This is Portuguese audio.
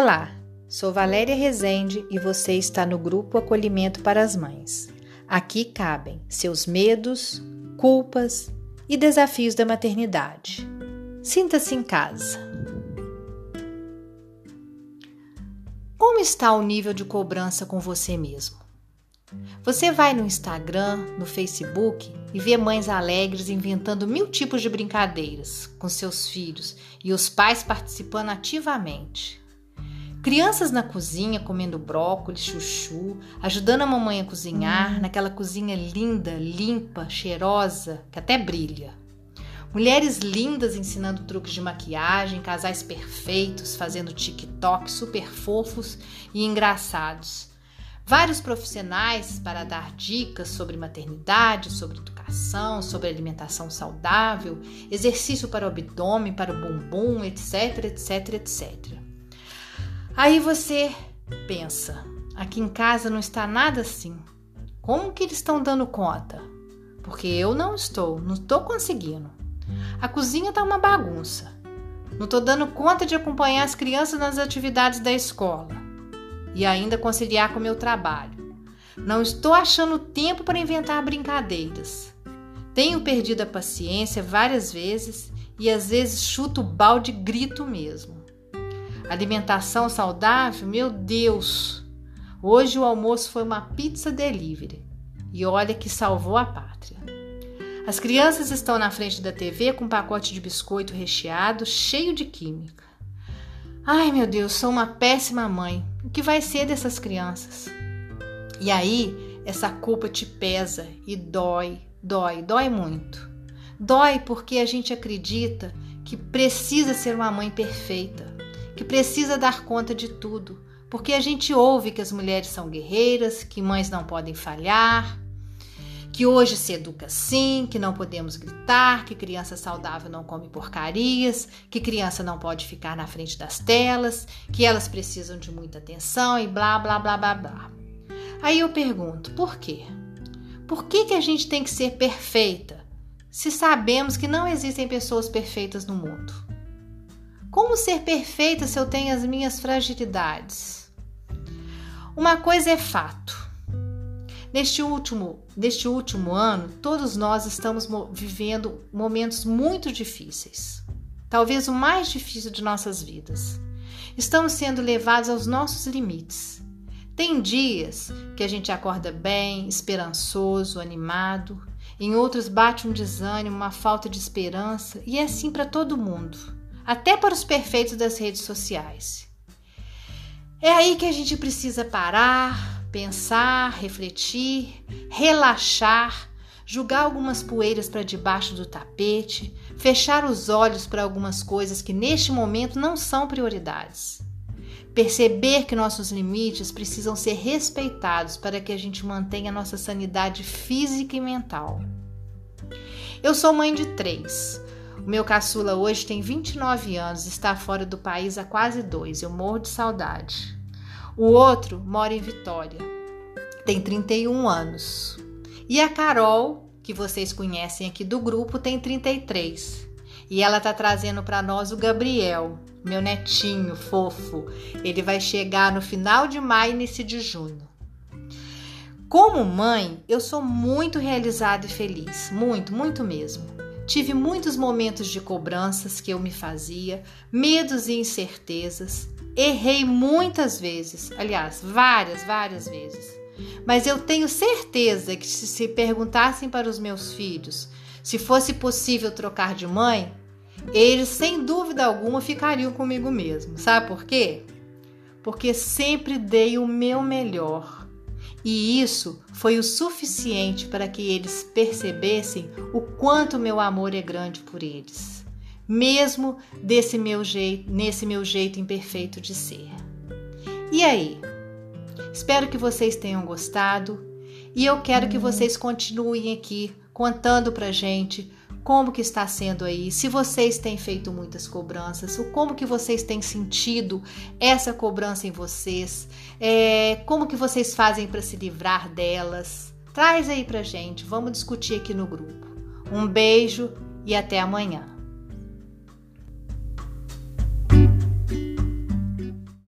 Olá, sou Valéria Rezende e você está no grupo Acolhimento para as Mães. Aqui cabem seus medos, culpas e desafios da maternidade. Sinta-se em casa. Como está o nível de cobrança com você mesmo? Você vai no Instagram, no Facebook e vê mães alegres inventando mil tipos de brincadeiras com seus filhos e os pais participando ativamente. Crianças na cozinha comendo brócolis, chuchu, ajudando a mamãe a cozinhar, naquela cozinha linda, limpa, cheirosa, que até brilha. Mulheres lindas ensinando truques de maquiagem, casais perfeitos fazendo TikTok super fofos e engraçados. Vários profissionais para dar dicas sobre maternidade, sobre educação, sobre alimentação saudável, exercício para o abdômen, para o bumbum, etc, etc, etc. Aí você pensa: aqui em casa não está nada assim. Como que eles estão dando conta? Porque eu não estou, não estou conseguindo. A cozinha tá uma bagunça. Não estou dando conta de acompanhar as crianças nas atividades da escola e ainda conciliar com o meu trabalho. Não estou achando tempo para inventar brincadeiras. Tenho perdido a paciência várias vezes e às vezes chuto o balde grito mesmo. Alimentação saudável? Meu Deus! Hoje o almoço foi uma pizza delivery. E olha que salvou a pátria. As crianças estão na frente da TV com um pacote de biscoito recheado, cheio de química. Ai, meu Deus, sou uma péssima mãe. O que vai ser dessas crianças? E aí, essa culpa te pesa e dói, dói, dói muito. Dói porque a gente acredita que precisa ser uma mãe perfeita que precisa dar conta de tudo, porque a gente ouve que as mulheres são guerreiras, que mães não podem falhar, que hoje se educa assim, que não podemos gritar, que criança saudável não come porcarias, que criança não pode ficar na frente das telas, que elas precisam de muita atenção e blá blá blá blá blá. Aí eu pergunto, por quê? Por que, que a gente tem que ser perfeita se sabemos que não existem pessoas perfeitas no mundo? Como ser perfeita se eu tenho as minhas fragilidades? Uma coisa é fato. Neste último, neste último ano, todos nós estamos vivendo momentos muito difíceis. Talvez o mais difícil de nossas vidas. Estamos sendo levados aos nossos limites. Tem dias que a gente acorda bem, esperançoso, animado. Em outros bate um desânimo, uma falta de esperança, e é assim para todo mundo até para os perfeitos das redes sociais. É aí que a gente precisa parar, pensar, refletir, relaxar, julgar algumas poeiras para debaixo do tapete, fechar os olhos para algumas coisas que neste momento não são prioridades. Perceber que nossos limites precisam ser respeitados para que a gente mantenha nossa sanidade física e mental. Eu sou mãe de três. O meu caçula hoje tem 29 anos, está fora do país há quase dois. Eu morro de saudade. O outro mora em Vitória, tem 31 anos. E a Carol, que vocês conhecem aqui do grupo, tem 33. E ela tá trazendo para nós o Gabriel, meu netinho fofo. Ele vai chegar no final de maio início de junho. Como mãe, eu sou muito realizada e feliz, muito, muito mesmo. Tive muitos momentos de cobranças que eu me fazia, medos e incertezas. Errei muitas vezes, aliás, várias, várias vezes. Mas eu tenho certeza que se, se perguntassem para os meus filhos se fosse possível trocar de mãe, eles sem dúvida alguma ficariam comigo mesmo. Sabe por quê? Porque sempre dei o meu melhor e isso foi o suficiente para que eles percebessem o quanto meu amor é grande por eles, mesmo desse meu jeito, nesse meu jeito imperfeito de ser. E aí? Espero que vocês tenham gostado e eu quero que vocês continuem aqui contando pra gente como que está sendo aí, se vocês têm feito muitas cobranças, o como que vocês têm sentido essa cobrança em vocês, é, como que vocês fazem para se livrar delas. Traz aí pra gente, vamos discutir aqui no grupo. Um beijo e até amanhã.